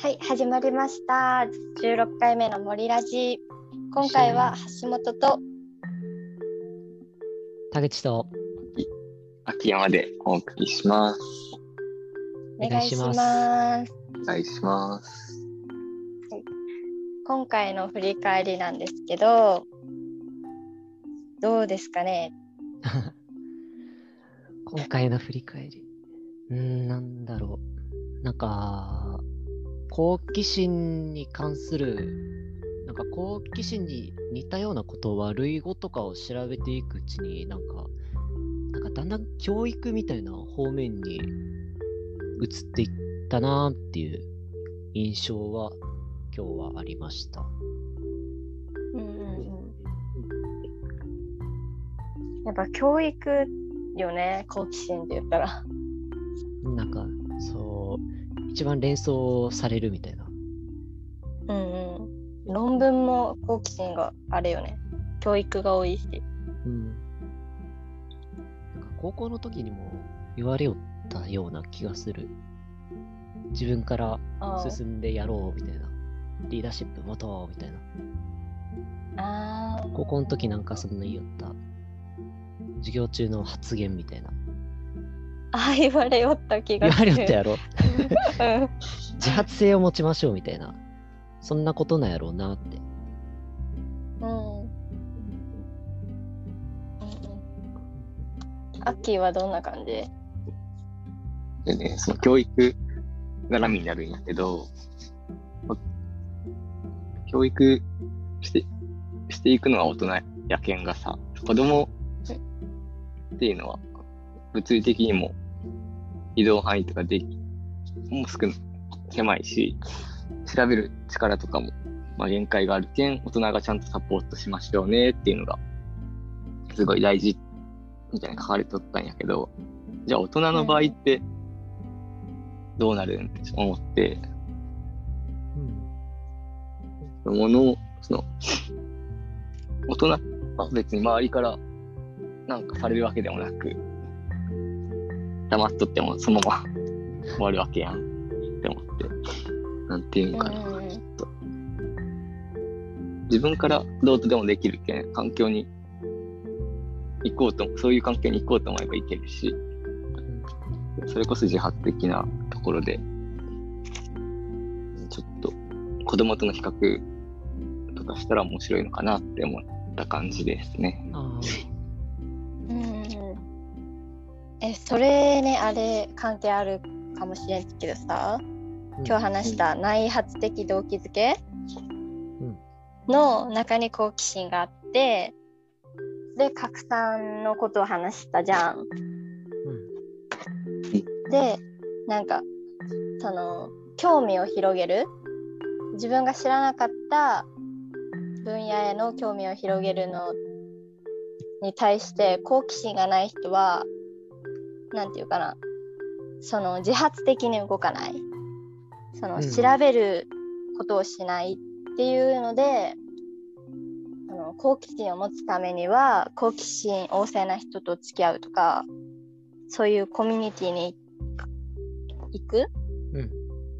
はい、始まりました。16回目の森ラジ。今回は橋本と田口と秋山でお送りします。お願いします。お願いします。今回の振り返りなんですけど、どうですかね？今回の振り返り。うーん、なんだろう。なんか、好奇心に関する、なんか好奇心に似たようなことは類語とかを調べていくうちに、なんか、なんかだんだん教育みたいな方面に移っていったなーっていう印象は今日はありました。うんうんうん。やっぱ教育よね、好奇心って言ったら。なんか、一番連想されるみたいな。うんうん。論文も好奇心があれよね。教育が多いし。うん。なんか高校の時にも言われよったような気がする。自分から進んでやろうみたいな。リーダーシップ持とうみたいな。あー。高校の時なんかそんな言いよった。授業中の発言みたいな。あー言われよった気言わがする。れよったやろ。うん自発性を持ちましょうみたいな。そんなことなんやろうなって。うん。うんアッキーはどんな感じ？でね、その教育絡みになるんやけど、ま教育してしていくのは大人やけんがさ、子供っていうのは物理的にも移動範囲とかできもう少な狭いし、調べる力とかも、まあ、限界があるけん、大人がちゃんとサポートしましょうねっていうのが、すごい大事みたいな書かれとったんやけど、じゃあ大人の場合ってどうなるん？って思って、うん。ものを、その、大人は別に周りからなんかされるわけでもなく、黙っとってもそのまま。終わるわけやん。って思って、なんていうのかな。うん。自分からどうとでもできるけん、環境に行こうと、そういう環境に行こうと思えば行けるし、それこそ自発的なところで、ちょっと子供との比較とかしたら面白いのかなって思った感じですね。それね、あれ関係あるかもしれんけどさ、あ。今日話した内発的動機づけうんの中に好奇心があって、で、拡散のことを話したじゃん。で、なんか、その、興味を広げる自分が知らなかった分野への興味を広げるのに対して好奇心がない人は、なんていうかな、その自発的に動かない。そのうん調べることをしないっていうので、その好奇心を持つためには好奇心旺盛な人と付き合うとかそういうコミュニティに行くうん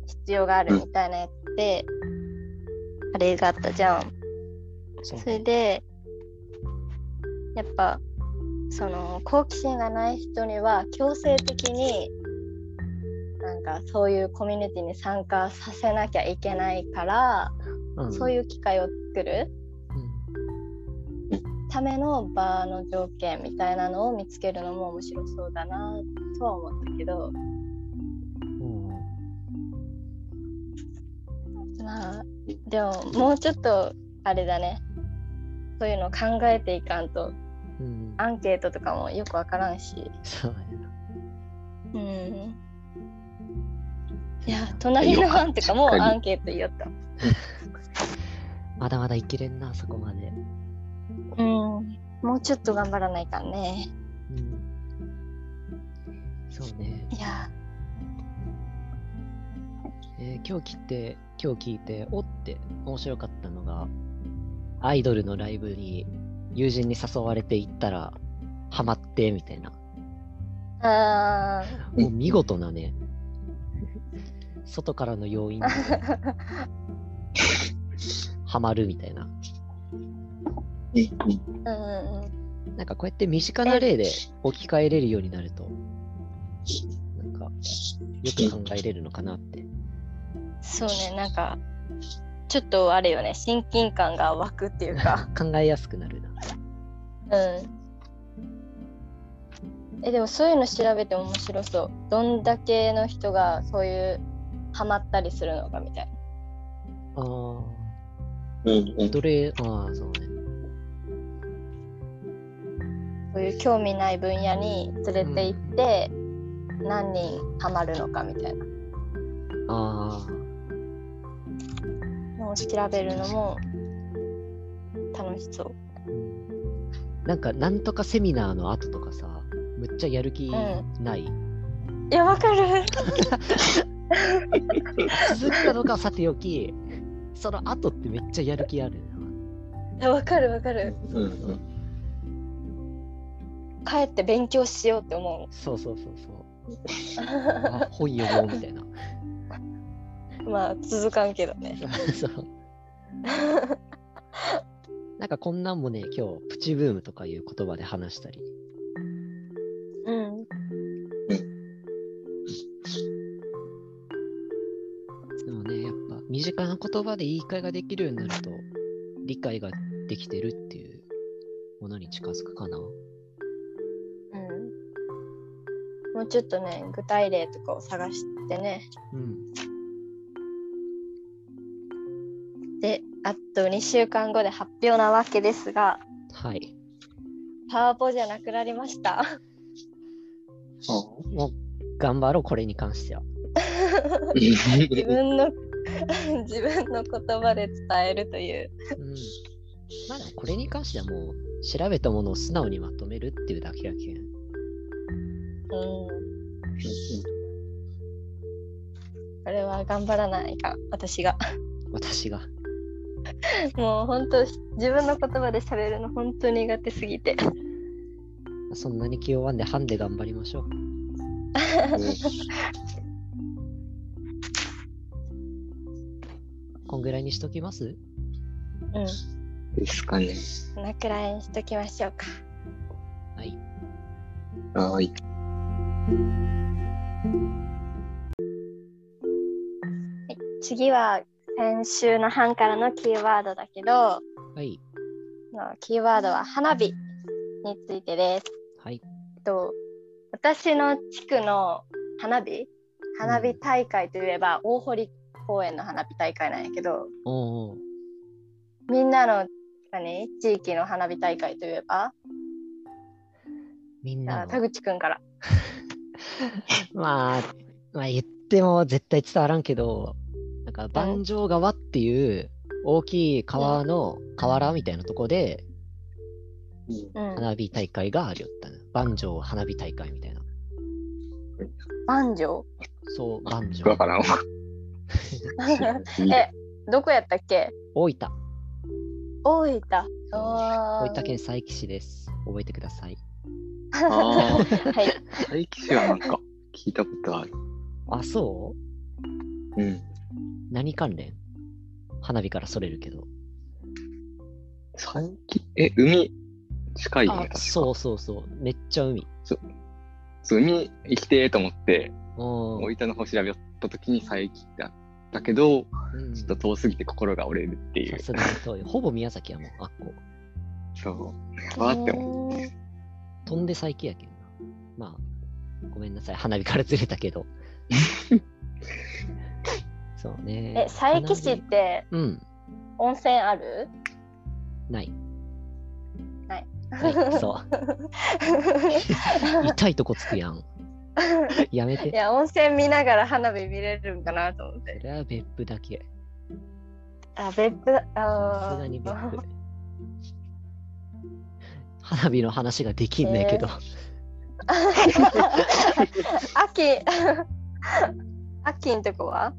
必要があるみたいなやつで、あれがあったじゃん。それでやっぱその好奇心がない人には強制的になんかそういうコミュニティに参加させなきゃいけないから、うん。そういう機会を作るうんための場の条件みたいなのを見つけるのも面白そうだなとは思ったけど。うん。まあでももうちょっとあれだね。そういうの考えていかんとうんアンケートとかもよくわからんしそうやな。うんいや隣の班とかもアンケート言おった まだまだいけれんな、そこまで。うんもうちょっと頑張らないかんねうん。そうね。いやえー今日聞いて、今日聞いて、おって面白かったのが、アイドルのライブに友人に誘われて行ったら、ハマって、みたいな。あもう見事なね、外からの要因で ハマるみたいな。うんうんうんうんなんかこうやって身近な例で置き換えれるようになると、なんかよく考えれるのかなって。そうねなんかちょっとあれよね親近感が湧くっていうか。考えやすくなるな。うん。えでもそういうの調べて面白そう。どんだけの人がそういうハマったりするのかみたいな。あうんうあ、ん。どれ、ああ、そうね。そういう興味ない分野に連れて行って、何人ハマるのかみたいな。ああ、のを調べるのも楽しそう。なんか、なんとかセミナーの後とかさ、むっちゃやる気ない、いやわかる。続くかどうかはさておき、その後ってめっちゃやる気あるいやわかるわかる。うんうん。帰って勉強しようって思な。そうそうそうそう。本読もうみたいな。まあ続かんけどね そう。なんかこんなんもね、今日、プチブームとかいう言葉で話したり。うんでもね、やっぱ身近な言葉で言い換えができるようになると、理解ができてるっていうものに近づくかな。うんもうちょっとね具体例とかを探してねうん。と2週間後で発表なわけですがはい。パワポじゃなくなりましたもう、頑張ろう、これに関しては。自分の 自分の言葉で伝えるといううん。まあでも、これに関してはもう、調べたものを素直にまとめるっていうだけやけん。うんこれは頑張らないか私が私が。もう本当自分の言葉で喋るの本当苦手すぎてそんなに気弱んで、ハンで頑張りましょう。こんぐらいにしときます？うんですかね。このくらいにしときましょうかはい。はい。次は先週の班からのキーワードだけどはい。のキーワードは花火についてです。はい。と私の地区の花火？花火大会といえば大堀公園の花火大会なんやけどみんなの何？地域の花火大会といえば？みんな田口くんから。まあ、まあ言っても絶対伝わらんけど、か万丈川っていう大きい川の河原みたいなとこでうん、花火大会がありよったの。万丈花火大会みたいな。万丈そう、万丈。わからんわ。えどこやったっけ？大分。大分。大分県佐伯市です。覚えてくださ い。佐伯市はなんか聞いたことある。あ、そう？うん。何関連？花火からそれるけど。佐伯、え、海近いよ。そうそうそう。めっちゃ海。そう海行きてーと思って、お大分の方調べよった時に佐伯ってあったけど、うん、ちょっと遠すぎて心が折れるっていうさ。すがにそうよほぼ宮崎やもん、あっこ。そう。やばーって思って。飛んで最近やけんな。まあ、ごめんなさい。花火からずれたけど。そうね。え、佐伯市ってうん、温泉ある？ない。ない。ない。そう。痛いとこつくやん。やめいて。や、温泉見ながら花火見れるんかなと思って。それは別府だけ。あ、別府あすがに別ー府。花火の話ができんねんけど。秋、秋んとこは？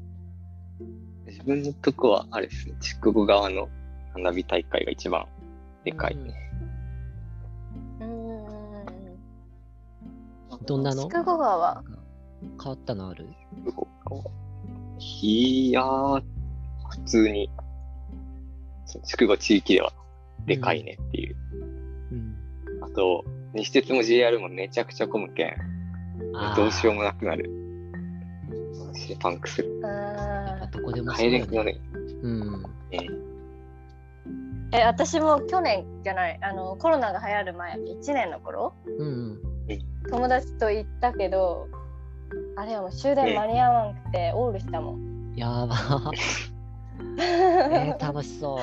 自分のとこは、あれですね、筑後川の花火大会が一番でかいね。うーん。どんなの？筑後川変わったのある筑後川いやー、普通に、筑後地域ではでかいねっていう。うん。あと、西鉄も JR もめちゃくちゃ混むけん、どうしようもなくなる。マジでパンクする。あどこでもれだんくなる。うん。ねーえ私も去年じゃないあのコロナが流行る前1年の頃うん。友達と行ったけどあれはもう終電間に合わんくてオールしたもん。やばー。えー、楽しそう。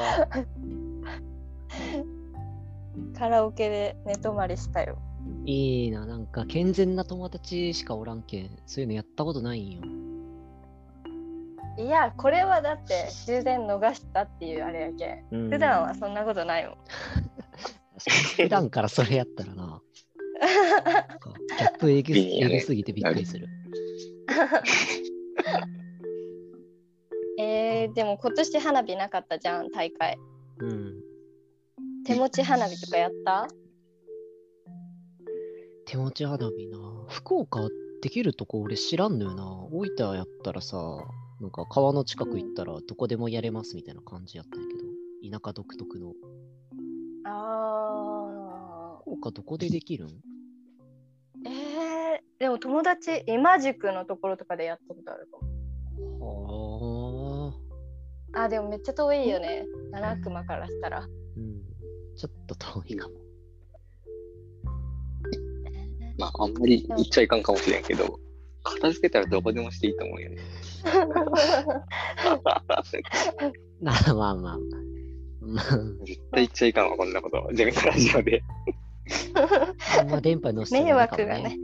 カラオケで寝泊まりしたよ。いいな、なんか健全な友達しかおらんけん、そういうのやったことないんよ。いやこれはだって終電逃したっていうあれやけんうん、普段はそんなことないもん。普段からそれやったらな。ギャップえぐえぐすぎてびっくりする。えー、でも今年花火なかったじゃん大会。うん。手持ち花火とかやった？手持ち花火な。福岡できるとこ俺知らんのよな。大分やったらさ、なんか川の近く行ったらどこでもやれますみたいな感じやったんやけど、田舎独特の。あ福岡どこでできるん？ーえー、でも友達今宿のところとかでやったことあるかも。はあ。あでもめっちゃ遠いよね七熊からしたら。うん。ちょっと遠いかも。まあ、あんまり言っちゃいかんかもしれんけど、片付けたらどこでもしていいと思うよね。まあまあまあ。まあ、絶対言っちゃいかんわ、こんなこと。ゼミのラジオで。あんま電波のし迷惑がね。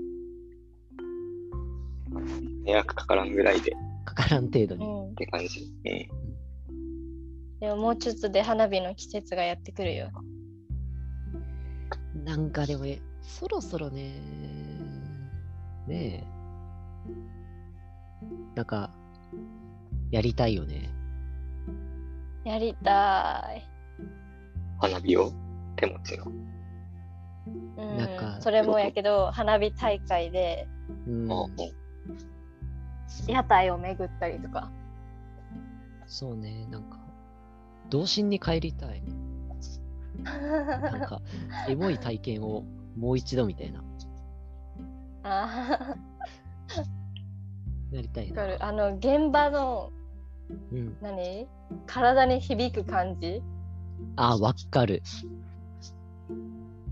迷惑かからんぐらいでっかからん程度に。うん、て感じ。うん。でももうちょっとで花火の季節がやってくるよ。なんかでも、えそろそろね、ねえ。なんか、やりたいよね。やりたい。花火を？手持ちの。うんなんかそれもやけど花火大会でうん。あ屋台を巡ったりとか。そうね、なんか、童心に帰りたい。なんか、エモい体験をもう一度みたいな。あやりたいな。ーわかるあの現場のうん。何？体に響く感じ？あ、わかる。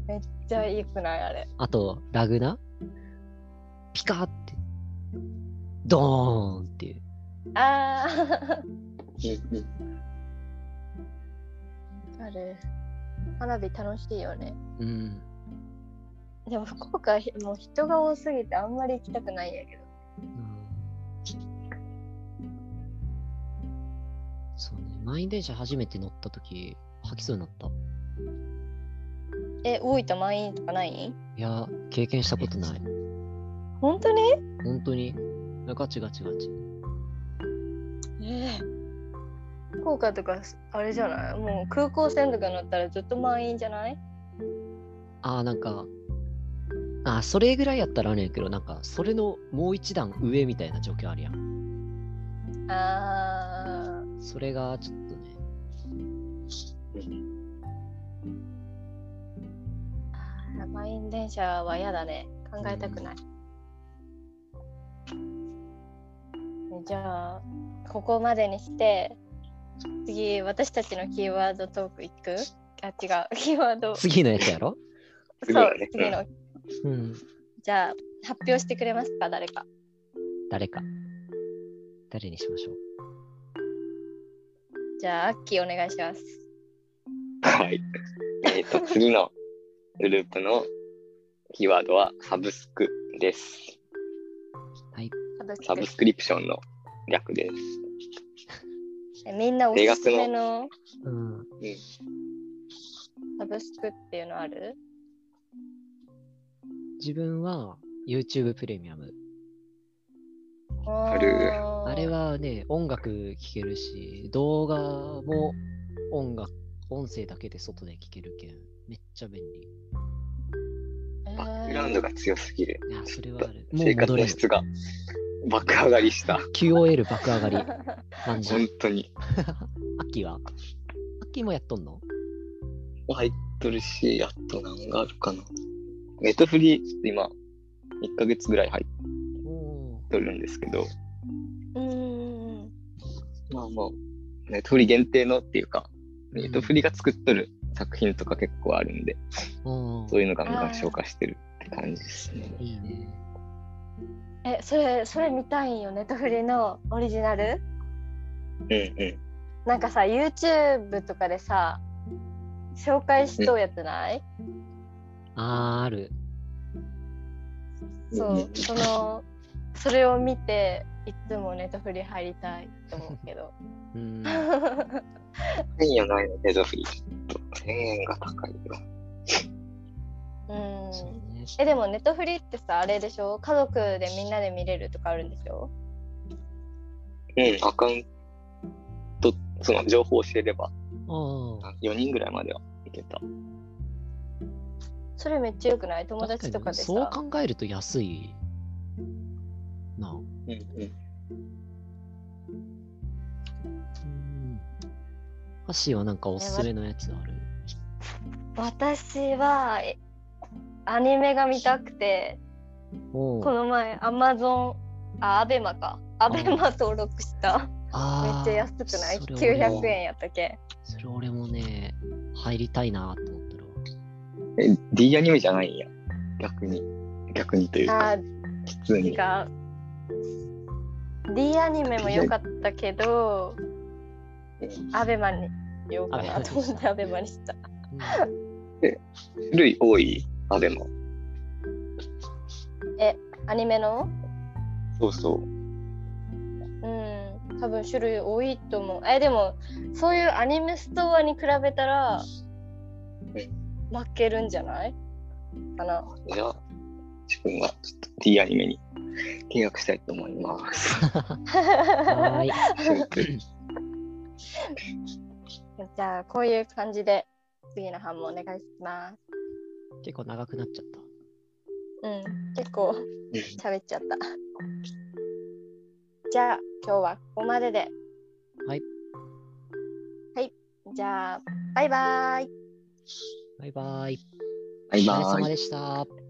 めっちゃいいくない？あれ。あと、ラグナ？ピカーって。ドーンっていう。ああ。ある。花火楽しいよね。うん。でも福岡もう人が多すぎてあんまり行きたくないんやけど。うんそうね。満員電車初めて乗ったとき、吐きそうになった。え、大分満員とかないいや、経験したことない。本当に？本当に。ガチガチガチ。ええ福岡とかあれじゃない？もう空港線とか乗ったらずっと満員じゃない？ああ、なんか、あーそれぐらいやったらあれやけど、なんか、それのもう一段上みたいな状況あるやん。あそれがちょっとね、ー満員電車は嫌だね。考えたくない。じゃあ、ここまでにして、次、私たちのキーワードトークいく？あ、違う。キーワード。次のやつやろ？そう次の。うん。じゃあ、発表してくれますか、誰か。誰か。誰にしましょう？じゃあ、アッキーお願いします。はい。えっ、と、次のグループのキーワードはサブスクです。サブスクサブスクリプションの略です。えみんなおすすめの？うん。うん。サブスクっていうのある？自分は YouTube プレミアム。あるーあれはね、音楽聴けるし、動画も音楽、音声だけで外で聴けるけん、めっちゃ便利。えーバックグラウンドが強すぎる。いや、それはある。もう生活。の質が。爆上がりした。QOL 爆上がり。感じ。本当に。秋は？秋もやっとんの？入っとるし、あと何があるかな。ネットフリ、ちょっと今、1ヶ月ぐらい入っおーとるんですけど、うん。まあまあ、ネットフリ限定のっていうか、ネットフリが作っとる作品とか結構あるんで、おーそういうのガンガン消化してるって感じですね。いいね。え、それ、それ見たいんよ、ネットフリのオリジナル？うんうん。なんかさ、YouTube とかでさ、紹介しとうやつない？あー、ある。そう、その、それを見て、いつもネットフリ入りたいと思うけど。うん。1000円ないの、ネットフリ。ちょっと1000円が高いよ。うん。え、でもネットフリってさ、あれでしょ？家族でみんなで見れるとかあるんでしょ？うん、アカウント、その情報を教えれば、あー4人ぐらいまではいけた。それめっちゃよくない？友達とかでさ。そう考えると安いなあ。うんうん。うん。ハッシーはなんかおすすめのやつある？私はえアニメが見たくてこの前アマゾンあアベマかアベマ登録しためっちゃ安くない？それ俺も ?900 円やったっけそれ俺もね、入りたいなと思。え、D アニメじゃないんや。逆に。逆にというか、あ普通に。D アニメも良かったけどアベマに。しようかなと思ってアベマにした。うん種類多い？アベマ。アニメの？そうそう。うん。多分種類多いと思う。えでもそういうアニメストアに比べたら負けるんじゃないかなじゃあ、自分はちょっと D アニメに契約したいと思います。はーい。じゃあこういう感じで次の班もお願いします結構長くなっちゃった。うん結構うん喋っちゃったじゃあ今日はここまでではい。はいじゃあバイバイバイバイ。バイお疲れ様バイ。でした。